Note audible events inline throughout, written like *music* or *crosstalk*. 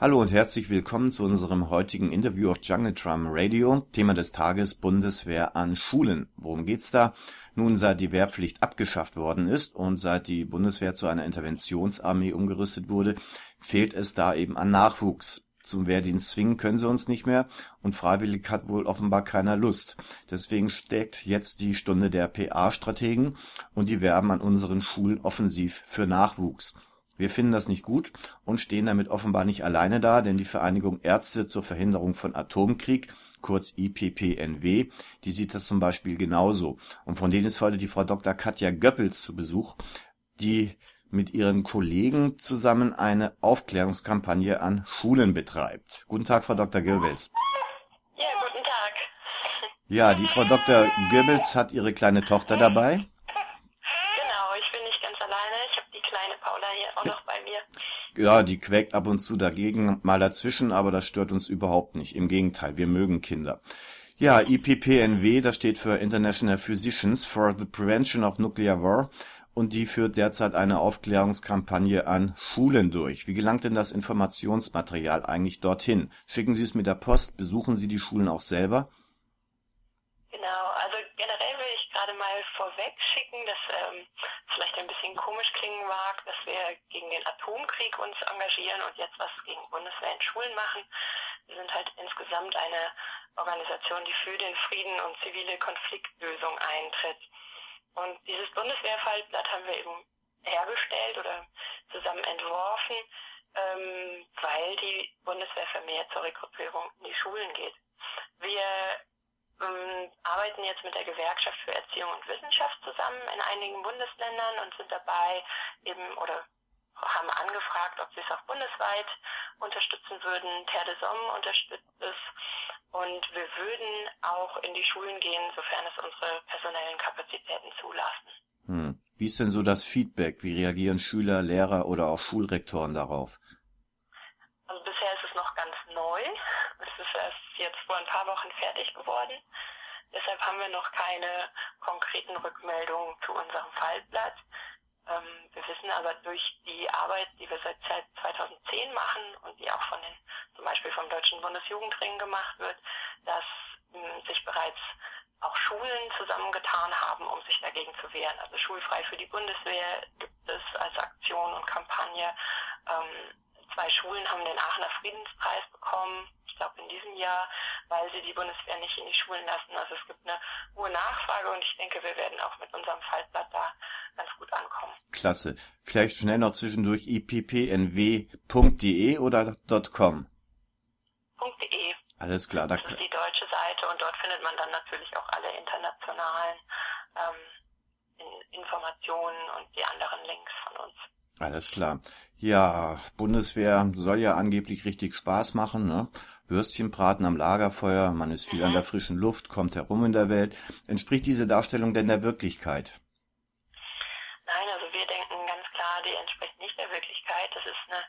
Hallo und herzlich willkommen zu unserem heutigen Interview auf Jungle Drum Radio. Thema des Tages Bundeswehr an Schulen. Worum geht's da? Nun, seit die Wehrpflicht abgeschafft worden ist und seit die Bundeswehr zu einer Interventionsarmee umgerüstet wurde, fehlt es da eben an Nachwuchs. Zum Wehrdienst zwingen können sie uns nicht mehr und freiwillig hat wohl offenbar keiner Lust. Deswegen steckt jetzt die Stunde der PA-Strategen und die werben an unseren Schulen offensiv für Nachwuchs. Wir finden das nicht gut und stehen damit offenbar nicht alleine da, denn die Vereinigung Ärzte zur Verhinderung von Atomkrieg, kurz IPPNW, die sieht das zum Beispiel genauso. Und von denen ist heute die Frau Dr. Katja Göppels zu Besuch, die mit ihren Kollegen zusammen eine Aufklärungskampagne an Schulen betreibt. Guten Tag, Frau Dr. Goebbels. Ja, guten Tag. Ja, die Frau Dr. Goebbels hat ihre kleine Tochter dabei. auch noch bei mir. Ja, die quäkt ab und zu dagegen, mal dazwischen, aber das stört uns überhaupt nicht. Im Gegenteil, wir mögen Kinder. Ja, IPPNW, das steht für International Physicians for the Prevention of Nuclear War und die führt derzeit eine Aufklärungskampagne an Schulen durch. Wie gelangt denn das Informationsmaterial eigentlich dorthin? Schicken Sie es mit der Post? Besuchen Sie die Schulen auch selber? Genau, also gerade mal vorweg schicken, dass ähm, vielleicht ein bisschen komisch klingen mag, dass wir gegen den Atomkrieg uns engagieren und jetzt was gegen Bundeswehr in Schulen machen. Wir sind halt insgesamt eine Organisation, die für den Frieden und zivile Konfliktlösung eintritt. Und dieses Bundeswehrfallblatt haben wir eben hergestellt oder zusammen entworfen, ähm, weil die Bundeswehr vermehrt zur Rekrutierung in die Schulen geht. Wir ähm, arbeiten jetzt mit der Gewerkschaft für Erziehung und Wissenschaft zusammen in einigen Bundesländern und sind dabei eben oder haben angefragt, ob sie es auch bundesweit unterstützen würden. Terre de Somme unterstützt es und wir würden auch in die Schulen gehen, sofern es unsere personellen Kapazitäten zulassen. Hm. Wie ist denn so das Feedback? Wie reagieren Schüler, Lehrer oder auch Schulrektoren darauf? Also bisher ist es noch ganz neu. Es ist erst jetzt vor ein paar Wochen fertig geworden. Deshalb haben wir noch keine konkreten Rückmeldungen zu unserem Fallblatt. Ähm, wir wissen aber durch die Arbeit, die wir seit 2010 machen und die auch von den, zum Beispiel vom Deutschen Bundesjugendring gemacht wird, dass ähm, sich bereits auch Schulen zusammengetan haben, um sich dagegen zu wehren. Also Schulfrei für die Bundeswehr gibt es als Aktion und Kampagne. Ähm, zwei Schulen haben den Aachener Friedenspreis bekommen glaube in diesem Jahr, weil sie die Bundeswehr nicht in die Schulen lassen. Also es gibt eine hohe Nachfrage und ich denke, wir werden auch mit unserem Faltblatt da ganz gut ankommen. Klasse. Vielleicht schnell noch zwischendurch ippnw.de oder .com? .de. Alles klar. Das ist die deutsche Seite und dort findet man dann natürlich auch alle internationalen ähm, Informationen und die anderen Links von uns. Alles klar. Ja, Bundeswehr soll ja angeblich richtig Spaß machen, ne? Würstchenbraten am Lagerfeuer, man ist viel an der frischen Luft, kommt herum in der Welt. Entspricht diese Darstellung denn der Wirklichkeit? Nein, also wir denken ganz klar, die entspricht nicht der Wirklichkeit. Das ist eine,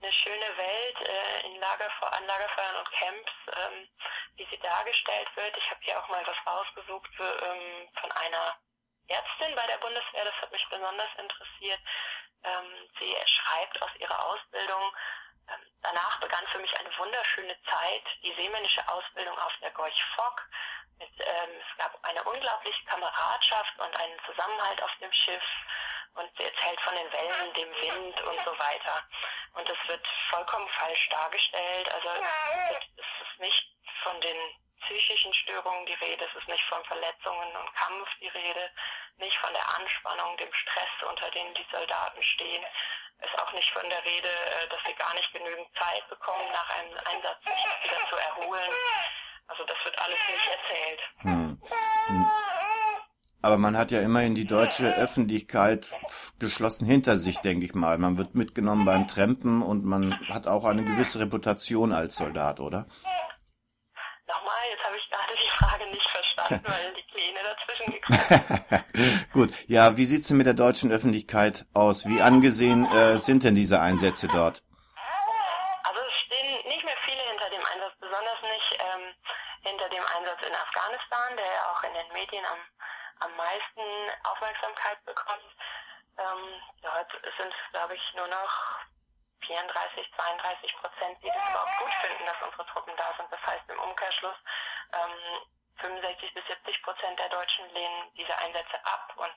eine schöne Welt äh, in Lagerfe an Lagerfeuern und Camps, ähm, wie sie dargestellt wird. Ich habe hier auch mal was rausgesucht für, ähm, von einer Ärztin bei der Bundeswehr, das hat mich besonders interessiert. Ähm, sie schreibt aus ihrer Ausbildung, danach begann für mich eine wunderschöne Zeit, die seemännische Ausbildung auf der Gorch Fock. Mit, ähm, es gab eine unglaubliche Kameradschaft und einen Zusammenhalt auf dem Schiff. Und sie erzählt von den Wellen, dem Wind und so weiter. Und es wird vollkommen falsch dargestellt. Also es ist nicht von den psychischen Störungen die Rede, es ist nicht von Verletzungen und Kampf die Rede, nicht von der Anspannung, dem Stress, unter dem die Soldaten stehen, ist auch nicht von der Rede, äh, dass sie gar nicht genügend Zeit bekommen, nach einem Einsatz sich wieder zu erholen. Also das wird alles nicht erzählt. Hm. Aber man hat ja immerhin die deutsche Öffentlichkeit geschlossen hinter sich, denke ich mal. Man wird mitgenommen beim Trampen und man hat auch eine gewisse Reputation als Soldat, oder? Nochmal, jetzt habe ich gerade die Frage nicht verstanden, *laughs* weil die Kleine dazwischen *laughs* gekommen ist. Gut, ja, wie sieht's denn mit der deutschen Öffentlichkeit aus? Wie angesehen äh, sind denn diese Einsätze dort? Also es stehen nicht mehr viele hinter dem Einsatz, besonders nicht ähm, hinter dem Einsatz in Afghanistan, der ja auch in den Medien am, am meisten Aufmerksamkeit bekommt. Ähm, dort sind, glaube ich, nur noch 34, 32 Prozent, die das überhaupt gut finden, dass unsere Truppen da sind. Das heißt im Umkehrschluss, ähm, 65 bis 70 Prozent der Deutschen lehnen diese Einsätze ab und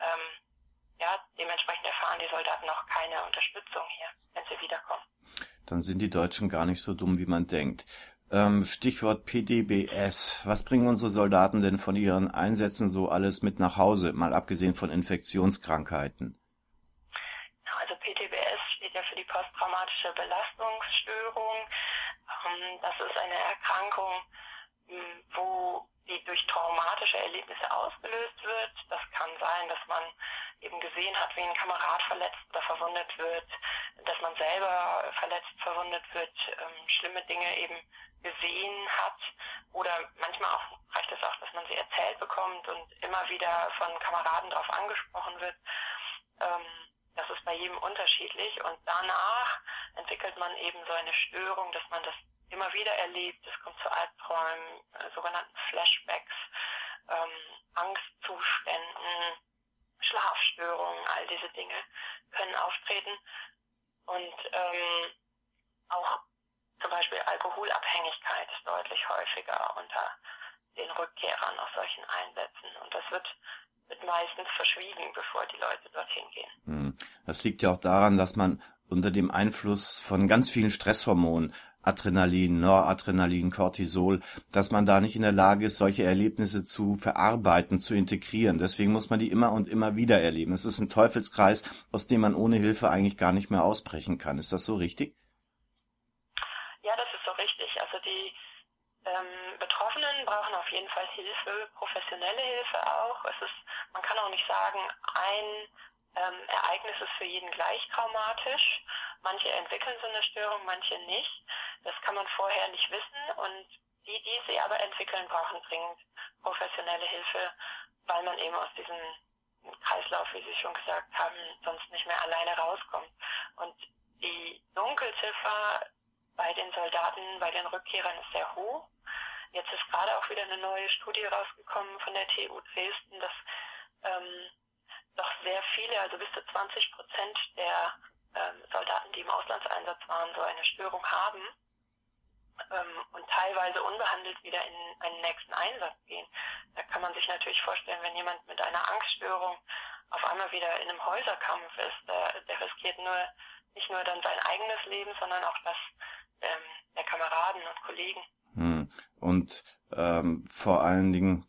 ähm, ja, dementsprechend erfahren die Soldaten auch keine Unterstützung hier, wenn sie wiederkommen. Dann sind die Deutschen gar nicht so dumm, wie man denkt. Ähm, Stichwort PDBS. Was bringen unsere Soldaten denn von ihren Einsätzen so alles mit nach Hause, mal abgesehen von Infektionskrankheiten? PTBS steht ja für die posttraumatische Belastungsstörung. Ähm, das ist eine Erkrankung, wo die durch traumatische Erlebnisse ausgelöst wird. Das kann sein, dass man eben gesehen hat, wie ein Kamerad verletzt oder verwundet wird, dass man selber verletzt, verwundet wird, ähm, schlimme Dinge eben gesehen hat oder manchmal auch reicht es auch, dass man sie erzählt bekommt und immer wieder von Kameraden darauf angesprochen wird. Ähm, das ist bei jedem unterschiedlich und danach entwickelt man eben so eine Störung, dass man das immer wieder erlebt. Es kommt zu Albträumen, äh, sogenannten Flashbacks, ähm, Angstzuständen, Schlafstörungen, all diese Dinge können auftreten. Und ähm, auch zum Beispiel Alkoholabhängigkeit ist deutlich häufiger unter den Rückkehrern aus solchen Einsätzen. Und das wird, wird meistens verschwiegen, bevor die Leute dorthin gehen. Hm. Das liegt ja auch daran, dass man unter dem Einfluss von ganz vielen Stresshormonen Adrenalin, Noradrenalin, Cortisol, dass man da nicht in der Lage ist, solche Erlebnisse zu verarbeiten, zu integrieren. Deswegen muss man die immer und immer wieder erleben. Es ist ein Teufelskreis, aus dem man ohne Hilfe eigentlich gar nicht mehr ausbrechen kann. Ist das so richtig? Ja, das ist so richtig. Also die ähm, Betroffenen brauchen auf jeden Fall Hilfe, professionelle Hilfe auch. Es ist, man kann auch nicht sagen, ein ähm, Ereignis ist für jeden gleich traumatisch. Manche entwickeln so eine Störung, manche nicht. Das kann man vorher nicht wissen und die, die sie aber entwickeln, brauchen dringend professionelle Hilfe, weil man eben aus diesem Kreislauf, wie Sie schon gesagt haben, sonst nicht mehr alleine rauskommt. Und die Dunkelziffer bei den Soldaten, bei den Rückkehrern ist sehr hoch. Jetzt ist gerade auch wieder eine neue Studie rausgekommen von der TU Dresden, dass ähm, doch sehr viele, also bis zu 20 Prozent der ähm, Soldaten, die im Auslandseinsatz waren, so eine Störung haben ähm, und teilweise unbehandelt wieder in einen nächsten Einsatz gehen. Da kann man sich natürlich vorstellen, wenn jemand mit einer Angststörung auf einmal wieder in einem Häuserkampf ist, der, der riskiert nur nicht nur dann sein eigenes Leben, sondern auch das ähm, der Kameraden und Kollegen. Hm. Und ähm, vor allen Dingen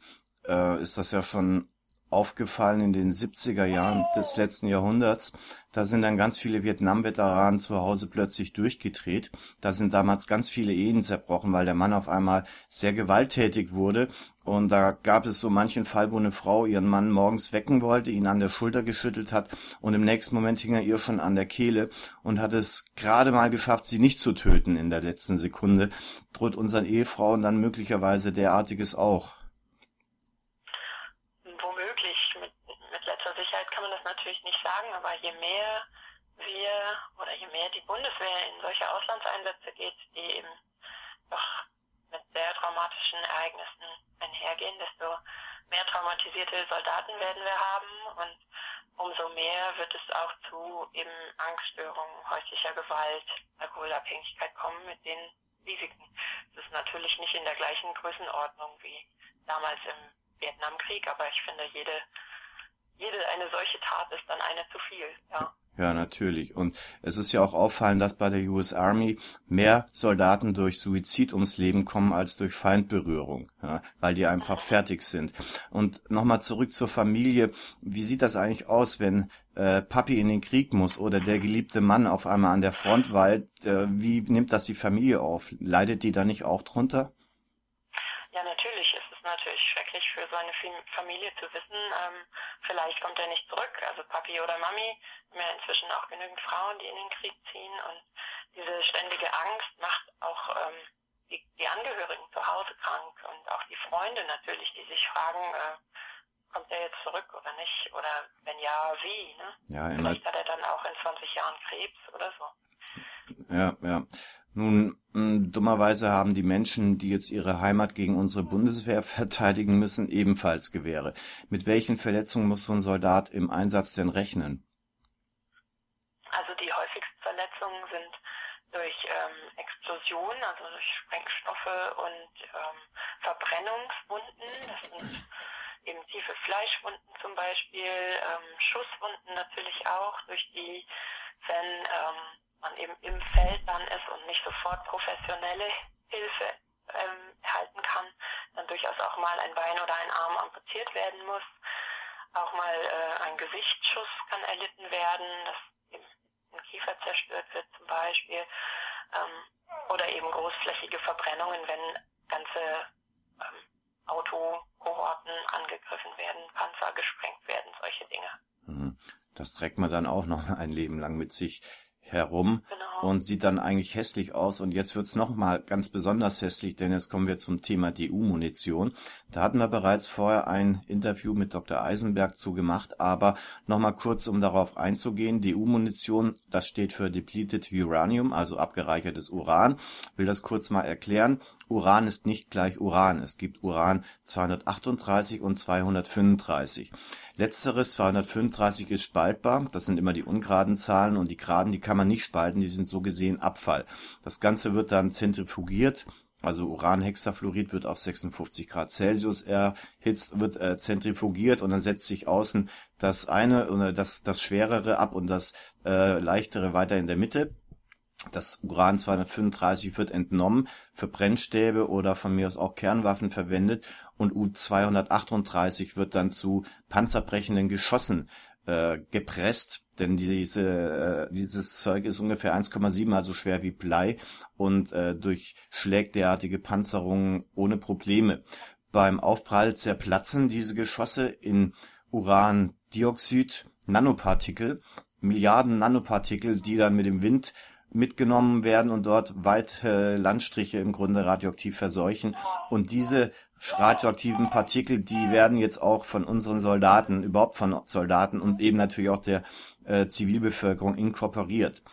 äh, ist das ja schon aufgefallen in den 70er Jahren des letzten Jahrhunderts. Da sind dann ganz viele Vietnam-Veteranen zu Hause plötzlich durchgedreht. Da sind damals ganz viele Ehen zerbrochen, weil der Mann auf einmal sehr gewalttätig wurde. Und da gab es so manchen Fall, wo eine Frau ihren Mann morgens wecken wollte, ihn an der Schulter geschüttelt hat und im nächsten Moment hing er ihr schon an der Kehle und hat es gerade mal geschafft, sie nicht zu töten in der letzten Sekunde. Droht unseren Ehefrauen dann möglicherweise derartiges auch? natürlich nicht sagen, aber je mehr wir oder je mehr die Bundeswehr in solche Auslandseinsätze geht, die eben doch mit sehr traumatischen Ereignissen einhergehen, desto mehr traumatisierte Soldaten werden wir haben und umso mehr wird es auch zu eben Angststörungen, häuslicher Gewalt, Alkoholabhängigkeit kommen mit den Risiken. Das ist natürlich nicht in der gleichen Größenordnung wie damals im Vietnamkrieg, aber ich finde, jede jede eine solche Tat ist dann eine zu viel, ja. Ja, natürlich. Und es ist ja auch auffallend, dass bei der US Army mehr Soldaten durch Suizid ums Leben kommen als durch Feindberührung, ja, weil die einfach fertig sind. Und nochmal zurück zur Familie. Wie sieht das eigentlich aus, wenn äh, Papi in den Krieg muss oder der geliebte Mann auf einmal an der Front weilt? Äh, wie nimmt das die Familie auf? Leidet die da nicht auch drunter? Ja, natürlich natürlich schrecklich für seine Familie zu wissen, ähm, vielleicht kommt er nicht zurück, also Papi oder Mami, haben ja inzwischen auch genügend Frauen, die in den Krieg ziehen und diese ständige Angst macht auch ähm, die, die Angehörigen zu Hause krank und auch die Freunde natürlich, die sich fragen, äh, kommt er jetzt zurück oder nicht? Oder wenn ja, wie? Ne? Ja, Vielleicht hat er dann auch in 20 Jahren Krebs oder so. Ja, ja. Nun, hm, dummerweise haben die Menschen, die jetzt ihre Heimat gegen unsere Bundeswehr *laughs* verteidigen müssen, ebenfalls Gewehre. Mit welchen Verletzungen muss so ein Soldat im Einsatz denn rechnen? Also die häufigsten Verletzungen Korrosion, also durch Sprengstoffe und ähm, Verbrennungswunden. Das sind eben tiefe Fleischwunden zum Beispiel, ähm, Schusswunden natürlich auch, durch die, wenn ähm, eben im Feld dann ist und nicht sofort professionelle Hilfe ähm, erhalten kann, dann durchaus auch mal ein Bein oder ein Arm amputiert werden muss. Auch mal äh, ein Gesichtsschuss kann erlitten werden, dass ein Kiefer zerstört wird zum Beispiel. Ähm, oder eben großflächige Verbrennungen, wenn ganze ähm, Autokohorten angegriffen werden, Panzer gesprengt werden, solche Dinge. Mhm. Das trägt man dann auch noch ein Leben lang mit sich herum Genau. und sieht dann eigentlich hässlich aus. Und jetzt wird's noch mal ganz besonders hässlich, denn jetzt kommen wir zum Thema DU-Munition. Da hatten wir bereits vorher ein Interview mit Dr. Eisenberg zu gemacht, aber noch mal kurz, um darauf einzugehen. DU-Munition, das steht für Depleted Uranium, also abgereichertes Uran. Will das kurz mal erklären. Uran ist nicht gleich Uran. Es gibt Uran 238 und 235. Letzteres 235 ist spaltbar. Das sind immer die ungeraden Zahlen und die geraden, die kann man nicht spalten. Die sind so gesehen Abfall. Das Ganze wird dann zentrifugiert. Also Uranhexafluorid wird auf 56 Grad Celsius erhitzt, wird äh, zentrifugiert und dann setzt sich außen das eine oder das, das schwerere ab und das äh, leichtere weiter in der Mitte. Das Uran 235 wird entnommen, für Brennstäbe oder von mir aus auch Kernwaffen verwendet und U-238 wird dann zu panzerbrechenden Geschossen äh, gepresst, denn diese, äh, dieses Zeug ist ungefähr 1,7 mal so schwer wie Blei und äh, durchschlägt derartige Panzerungen ohne Probleme. Beim Aufprall zerplatzen diese Geschosse in Urandioxid, Nanopartikel, Milliarden Nanopartikel, die dann mit dem Wind mitgenommen werden und dort weite Landstriche im Grunde radioaktiv verseuchen. Und diese radioaktiven Partikel, die werden jetzt auch von unseren Soldaten, überhaupt von Soldaten und eben natürlich auch der äh, Zivilbevölkerung inkorporiert.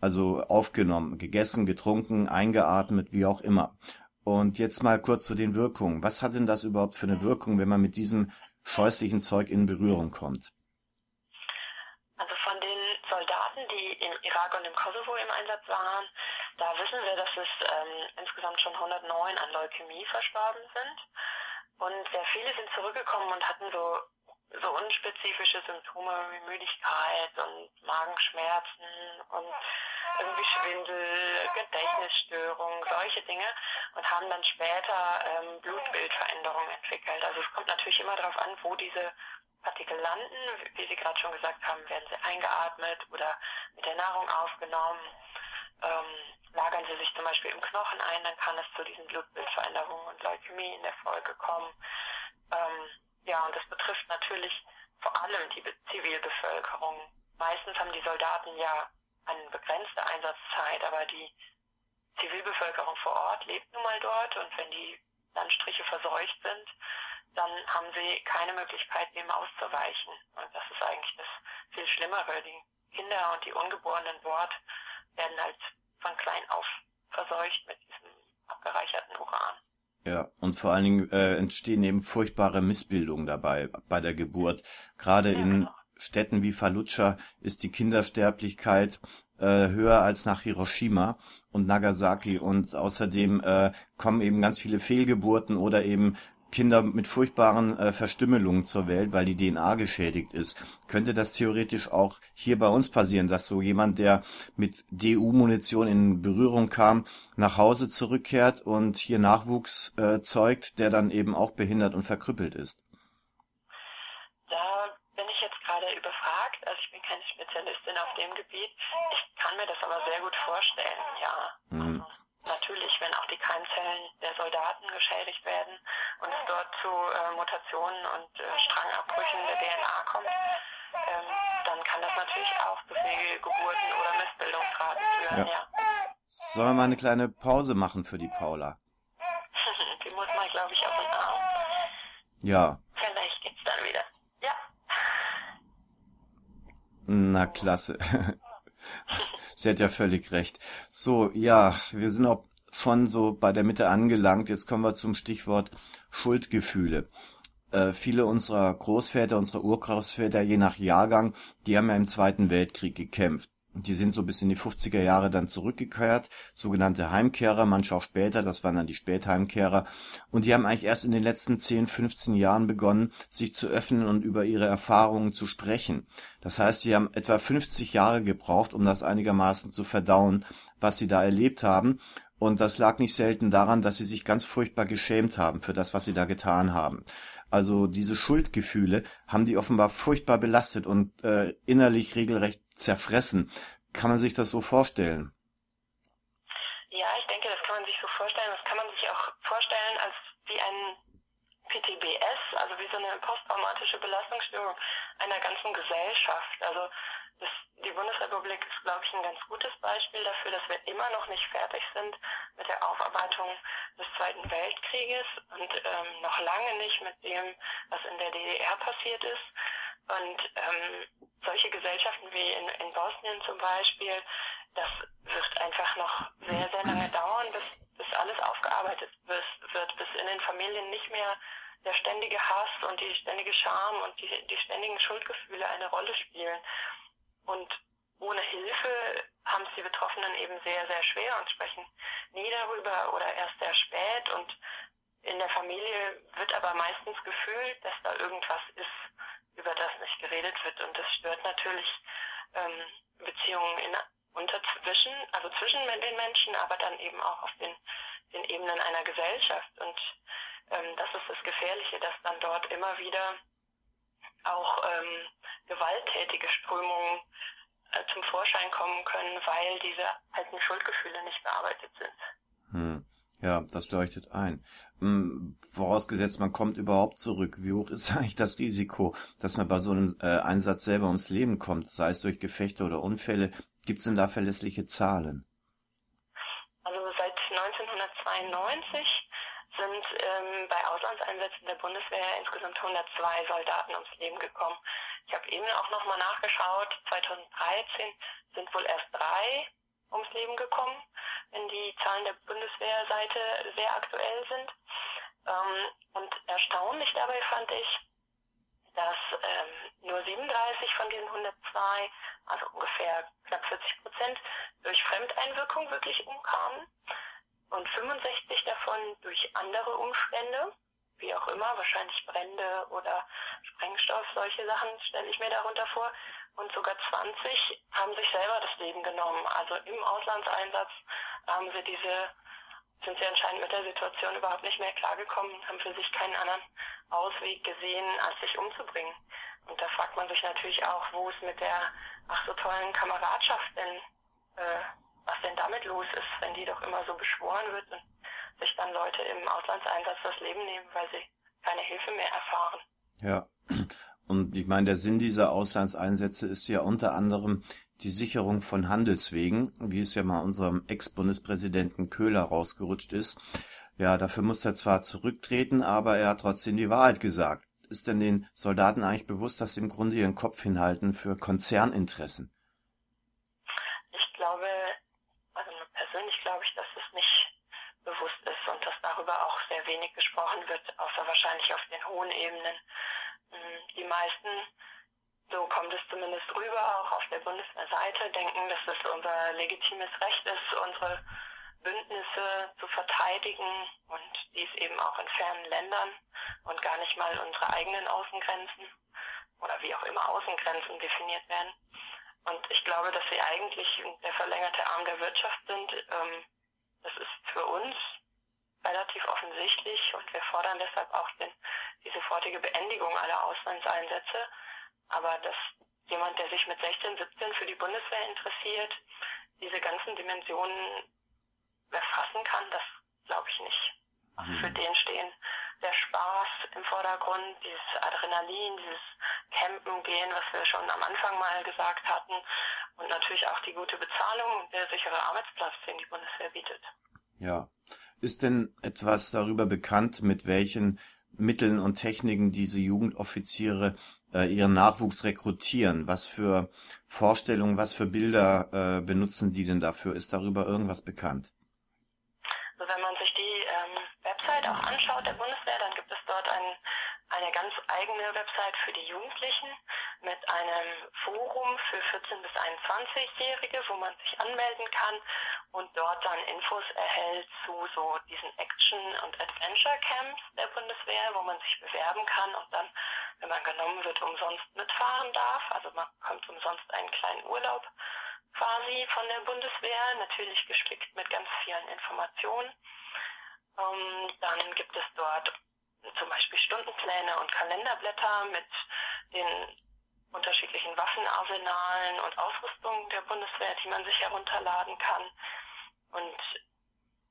Also aufgenommen, gegessen, getrunken, eingeatmet, wie auch immer. Und jetzt mal kurz zu den Wirkungen. Was hat denn das überhaupt für eine Wirkung, wenn man mit diesem scheußlichen Zeug in Berührung kommt? Also von den Soldaten, die im Irak und im Kosovo im Einsatz waren, da wissen wir, dass es ähm, insgesamt schon 109 an Leukämie verstorben sind. Und sehr viele sind zurückgekommen und hatten so, so unspezifische Symptome wie Müdigkeit und Magenschmerzen und irgendwie Schwindel, Gedächtnisstörung, solche Dinge und haben dann später ähm, Blutbildveränderungen entwickelt. Also es kommt natürlich immer darauf an, wo diese Partikel landen. Wie Sie gerade schon gesagt haben, werden sie eingeatmet oder mit der Nahrung aufgenommen. Ähm, lagern sie sich zum Beispiel im Knochen ein, dann kann es zu diesen Blutbildveränderungen und Leukämie in der Folge kommen. Ähm, ja, und das betrifft natürlich vor allem die Zivilbevölkerung. Meistens haben die Soldaten ja eine begrenzte Einsatzzeit, aber die Zivilbevölkerung vor Ort lebt nun mal dort und wenn die Landstriche verseucht sind, dann haben sie keine Möglichkeit, dem auszuweichen. Und das ist eigentlich das viel Schlimmere. Die Kinder und die Ungeborenen dort werden halt von klein auf verseucht mit diesem abgereicherten Uran. Ja, und vor allen Dingen äh, entstehen eben furchtbare Missbildungen dabei bei der Geburt. Gerade Ja, in genau. Städten wie Fallujah ist die Kindersterblichkeit äh, höher als nach Hiroshima und Nagasaki und außerdem äh, kommen eben ganz viele Fehlgeburten oder eben Kinder mit furchtbaren äh, Verstümmelungen zur Welt, weil die DNA geschädigt ist. Könnte das theoretisch auch hier bei uns passieren, dass so jemand, der mit DU-Munition in Berührung kam, nach Hause zurückkehrt und hier Nachwuchs äh, zeugt, der dann eben auch behindert und verkrüppelt ist? Da bin ich jetzt gerade überfragt. Also ich bin keine Spezialistin auf dem Gebiet. Ich kann mir das aber sehr gut vorstellen, ja. Mhm. Natürlich, wenn auch die Keimzellen der Soldaten geschädigt werden und es dort zu äh, Mutationen und äh, Strangabbrüchen der DNA kommt, ähm, dann kann das natürlich auch zu Fehlgeburten oder Missbildungsraten führen, Ja. ja. Sollen wir mal eine kleine Pause machen für die Paula? *laughs* die muss man, glaube ich, auf den Arm. Ja, Vielleicht geht's dann wieder. Ja. na klasse. *laughs* Sie hat ja völlig recht. So, ja, wir sind auch schon so bei der Mitte angelangt. Jetzt kommen wir zum Stichwort Schuldgefühle. Äh, viele unserer Großväter, unserer Urgroßväter, je nach Jahrgang, die haben ja im Zweiten Weltkrieg gekämpft. Die sind so bis in die 50er Jahre dann zurückgekehrt, sogenannte Heimkehrer, manche auch später, das waren dann die Spätheimkehrer. Und die haben eigentlich erst in den letzten 10, 15 Jahren begonnen, sich zu öffnen und über ihre Erfahrungen zu sprechen. Das heißt, sie haben etwa 50 Jahre gebraucht, um das einigermaßen zu verdauen, was sie da erlebt haben. Und das lag nicht selten daran, dass sie sich ganz furchtbar geschämt haben für das, was sie da getan haben. Also diese Schuldgefühle haben die offenbar furchtbar belastet und äh, innerlich regelrecht zerfressen. Kann man sich das so vorstellen? Ja, ich denke, das kann man sich so vorstellen. Das kann man sich auch vorstellen als wie ein PTBS, also wie so eine posttraumatische Belastungsstörung einer ganzen Gesellschaft. Also das, die Bundesrepublik ist, glaube ich, ein ganz gutes Beispiel dafür, dass wir immer noch nicht fertig sind mit der Aufarbeitung des Zweiten Weltkrieges und ähm, noch lange nicht mit dem, was in der DDR passiert ist. Und ähm, solche Gesellschaften wie in, in Bosnien zum Beispiel, das wird einfach noch sehr, sehr lange dauern, bis, bis alles aufgearbeitet wird, bis in den Familien nicht mehr der ständige Hass und die ständige Scham und die, die ständigen Schuldgefühle eine Rolle spielen. Und ohne Hilfe haben es die Betroffenen eben sehr, sehr schwer und sprechen nie darüber oder erst sehr spät. Und in der Familie wird aber meistens gefühlt, dass da irgendwas ist, über das nicht geredet wird. Und das stört natürlich ähm, Beziehungen in, unter zwischen, also zwischen den Menschen, aber dann eben auch auf den, den Ebenen einer Gesellschaft. Und ähm, das ist das Gefährliche, dass dann dort immer wieder auch ähm, gewalttätige Strömungen äh, zum Vorschein kommen können, weil diese alten Schuldgefühle nicht bearbeitet sind. Hm. Ja, das leuchtet ein. Hm, vorausgesetzt, man kommt überhaupt zurück. Wie hoch ist *laughs* eigentlich das Risiko, dass man bei so einem äh, Einsatz selber ums Leben kommt, sei es durch Gefechte oder Unfälle? Gibt es denn da verlässliche Zahlen? Also seit 1992 sind ähm, bei Auslandseinsätzen der Bundeswehr insgesamt 102 Soldaten ums Leben gekommen. Ich habe eben auch nochmal nachgeschaut, 2013 sind wohl erst drei ums Leben gekommen, wenn die Zahlen der Bundeswehrseite sehr aktuell sind. Ähm, und erstaunlich dabei fand ich, dass ähm, nur 37 von diesen 102, also ungefähr knapp 40 Prozent, durch Fremdeinwirkung wirklich umkamen und 65 davon durch andere Umstände, wie auch immer, wahrscheinlich Brände oder Sprengstoff, solche Sachen stelle ich mir darunter vor. Und sogar 20 haben sich selber das Leben genommen. Also im Auslandseinsatz haben sie diese, sind sie anscheinend mit der Situation überhaupt nicht mehr klargekommen, haben für sich keinen anderen Ausweg gesehen, als sich umzubringen. Und da fragt man sich natürlich auch, wo es mit der ach so tollen Kameradschaft denn äh, was denn damit los ist, wenn die doch immer so beschworen wird und sich dann Leute im Auslandseinsatz das Leben nehmen, weil sie keine Hilfe mehr erfahren. Ja. Und ich meine, der Sinn dieser Auslandseinsätze ist ja unter anderem die Sicherung von Handelswegen, wie es ja mal unserem Ex-Bundespräsidenten Köhler rausgerutscht ist. Ja, dafür muss er zwar zurücktreten, aber er hat trotzdem die Wahrheit gesagt. Ist denn den Soldaten eigentlich bewusst, dass sie im Grunde ihren Kopf hinhalten für Konzerninteressen? Ich glaube, glaube ich, dass es nicht bewusst ist und dass darüber auch sehr wenig gesprochen wird, außer wahrscheinlich auf den hohen Ebenen. Hm, die meisten, so kommt es zumindest rüber, auch auf der Bundeswehrseite, denken, dass es unser legitimes Recht ist, unsere Bündnisse zu verteidigen und dies eben auch in fernen Ländern und gar nicht mal unsere eigenen Außengrenzen oder wie auch immer Außengrenzen definiert werden. Und ich glaube, dass sie eigentlich der verlängerte Arm der Wirtschaft sind. Ähm, das ist für uns relativ offensichtlich und wir fordern deshalb auch den, die sofortige Beendigung aller Auslandseinsätze. Aber dass jemand, der sich mit 16, 17 für die Bundeswehr interessiert, diese ganzen Dimensionen erfassen kann, das glaube ich nicht. Für den stehen der Spaß im Vordergrund, dieses Adrenalin, dieses Campen gehen, was wir schon am Anfang mal gesagt hatten und natürlich auch die gute Bezahlung und der sichere Arbeitsplatz, den die Bundeswehr bietet. Ja. Ist denn etwas darüber bekannt, mit welchen Mitteln und Techniken diese Jugendoffiziere äh, ihren Nachwuchs rekrutieren? Was für Vorstellungen, was für Bilder äh, benutzen die denn dafür? Ist darüber irgendwas bekannt? Anschaut, der Bundeswehr, dann gibt es dort ein, eine ganz eigene Website für die Jugendlichen mit einem Forum für 14- bis 21-Jährige, wo man sich anmelden kann und dort dann Infos erhält zu so diesen Action- und Adventure-Camps der Bundeswehr, wo man sich bewerben kann und dann, wenn man genommen wird, umsonst mitfahren darf. Also man bekommt umsonst einen kleinen Urlaub quasi von der Bundeswehr, natürlich gespickt mit ganz vielen Informationen. Ähm, dann gibt es dort zum Beispiel Stundenpläne und Kalenderblätter mit den unterschiedlichen Waffenarsenalen und Ausrüstungen der Bundeswehr, die man sich herunterladen kann. Und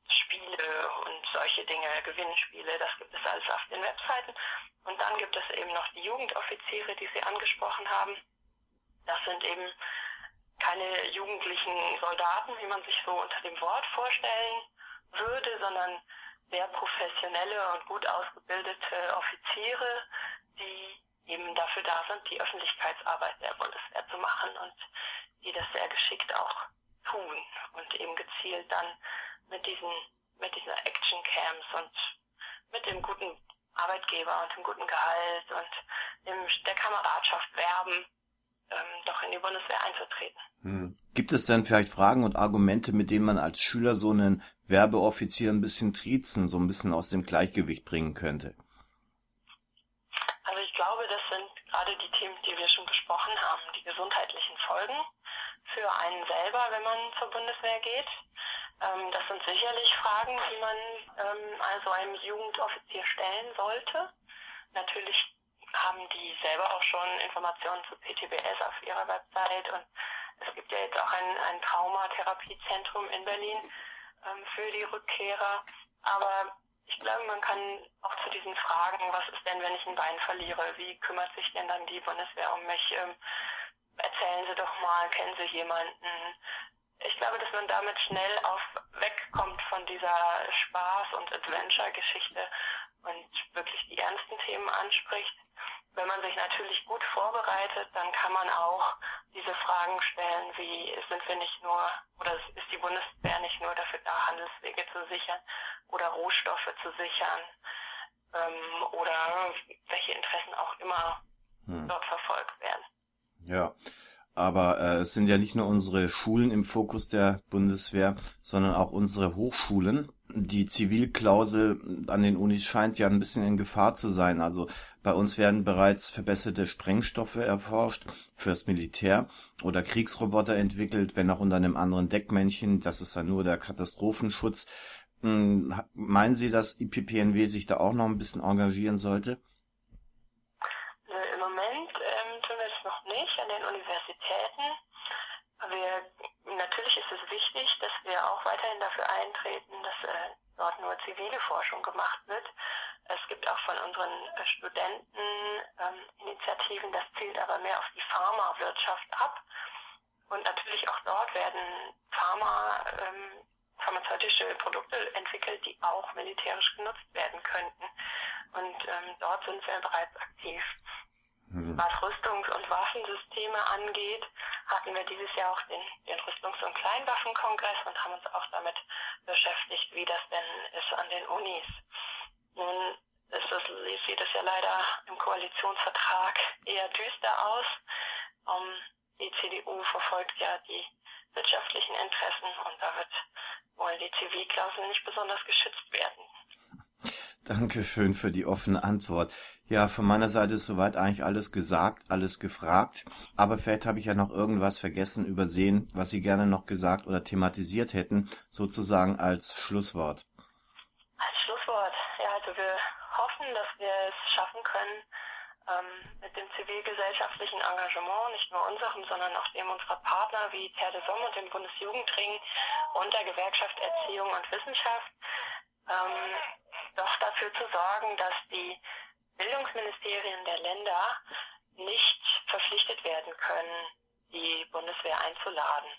Spiele und solche Dinge, Gewinnspiele, das gibt es alles auf den Webseiten. Und dann gibt es eben noch die Jugendoffiziere, die Sie angesprochen haben. Das sind eben keine jugendlichen Soldaten, wie man sich so unter dem Wort vorstellen würde, sondern sehr professionelle und gut ausgebildete Offiziere, die eben dafür da sind, die Öffentlichkeitsarbeit der Bundeswehr zu machen und die das sehr geschickt auch tun und eben gezielt dann mit diesen, mit diesen Action Camps und mit dem guten Arbeitgeber und dem guten Gehalt und dem, der Kameradschaft werben, ähm, doch in die Bundeswehr einzutreten. Hm. Gibt es denn vielleicht Fragen und Argumente, mit denen man als Schüler so einen Werbeoffizier ein bisschen triezen, so ein bisschen aus dem Gleichgewicht bringen könnte? Also ich glaube, das sind gerade die Themen, die wir schon besprochen haben, die gesundheitlichen Folgen für einen selber, wenn man zur Bundeswehr geht. Ähm, das sind sicherlich Fragen, die man ähm, also einem Jugendoffizier stellen sollte. Natürlich haben die selber auch schon Informationen zu PTBS auf ihrer Website und es gibt ja jetzt auch ein, ein Traumatherapiezentrum in Berlin ähm, für die Rückkehrer. Aber ich glaube, man kann auch zu diesen Fragen, was ist denn, wenn ich ein Bein verliere? Wie kümmert sich denn dann die Bundeswehr um mich? Ähm, erzählen Sie doch mal, kennen Sie jemanden? Ich glaube, dass man damit schnell auf wegkommt von dieser Spaß- und Adventure-Geschichte und wirklich die ernsten Themen anspricht. Wenn man sich natürlich gut vorbereitet, dann kann man auch diese Fragen stellen, wie sind wir nicht nur, oder ist die Bundeswehr nicht nur dafür da, Handelswege zu sichern oder Rohstoffe zu sichern ähm, oder welche Interessen auch immer hm. dort verfolgt werden. Ja, aber äh, es sind ja nicht nur unsere Schulen im Fokus der Bundeswehr, sondern auch unsere Hochschulen. Die Zivilklausel an den Unis scheint ja ein bisschen in Gefahr zu sein. Also bei uns werden bereits verbesserte Sprengstoffe erforscht fürs Militär oder Kriegsroboter entwickelt, wenn auch unter einem anderen Deckmännchen. Das ist dann nur der Katastrophenschutz. Hm, meinen Sie, dass IPPNW sich da auch noch ein bisschen engagieren sollte? Im Moment ähm, tun wir es noch nicht an den Universitäten. Wir, natürlich ist es wichtig, dass wir auch weiterhin dafür eintreten, dass äh, dort nur zivile Forschung gemacht wird. Es gibt auch von unseren äh, Studenten ähm, Initiativen, das zielt aber mehr auf die Pharmawirtschaft ab. Und natürlich auch dort werden Pharma, ähm, pharmazeutische Produkte entwickelt, die auch militärisch genutzt werden könnten. Und ähm, dort sind wir bereits aktiv. Mhm. Was Rüstungs- und Waffensysteme angeht, hatten wir dieses Jahr auch den, den Rüstungs- und Kleinwaffenkongress und haben uns auch damit beschäftigt, wie das denn ist an den Unis. Nun ist das, sieht es ja leider im Koalitionsvertrag eher düster aus. Um, die CDU verfolgt ja die wirtschaftlichen Interessen und da wird wohl die Zivilklausel nicht besonders geschützt werden. Dankeschön für die offene Antwort. Ja, von meiner Seite ist soweit eigentlich alles gesagt, alles gefragt. Aber vielleicht habe ich ja noch irgendwas vergessen, übersehen, was Sie gerne noch gesagt oder thematisiert hätten, sozusagen als Schlusswort. Als Schlusswort, ja, also wir hoffen, dass wir es schaffen können, ähm, mit dem zivilgesellschaftlichen Engagement, nicht nur unserem, sondern auch dem unserer Partner wie Terre de Somme und dem Bundesjugendring und der Gewerkschaft Erziehung und Wissenschaft, ähm, doch dafür zu sorgen, dass die Bildungsministerien der Länder nicht verpflichtet werden können, die Bundeswehr einzuladen.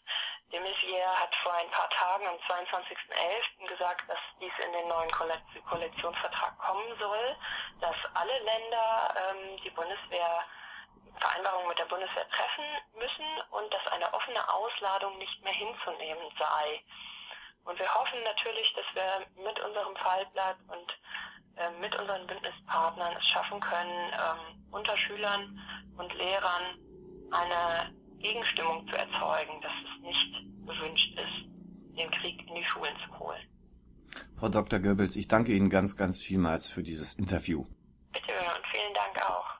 De Maizière hat vor ein paar Tagen am 22.11. gesagt, dass dies in den neuen Koalitionsvertrag kommen soll, dass alle Länder ähm, die Bundeswehr Vereinbarungen mit der Bundeswehr treffen müssen und dass eine offene Ausladung nicht mehr hinzunehmen sei. Und wir hoffen natürlich, dass wir mit unserem Fallblatt und äh, mit unseren Bündnispartnern es schaffen können, ähm, unter Schülern und Lehrern eine Gegenstimmung zu erzeugen, dass es nicht gewünscht ist, den Krieg in die Schulen zu holen. Frau Dr. Goebbels, ich danke Ihnen ganz, ganz vielmals für dieses Interview. Bitte und vielen Dank auch.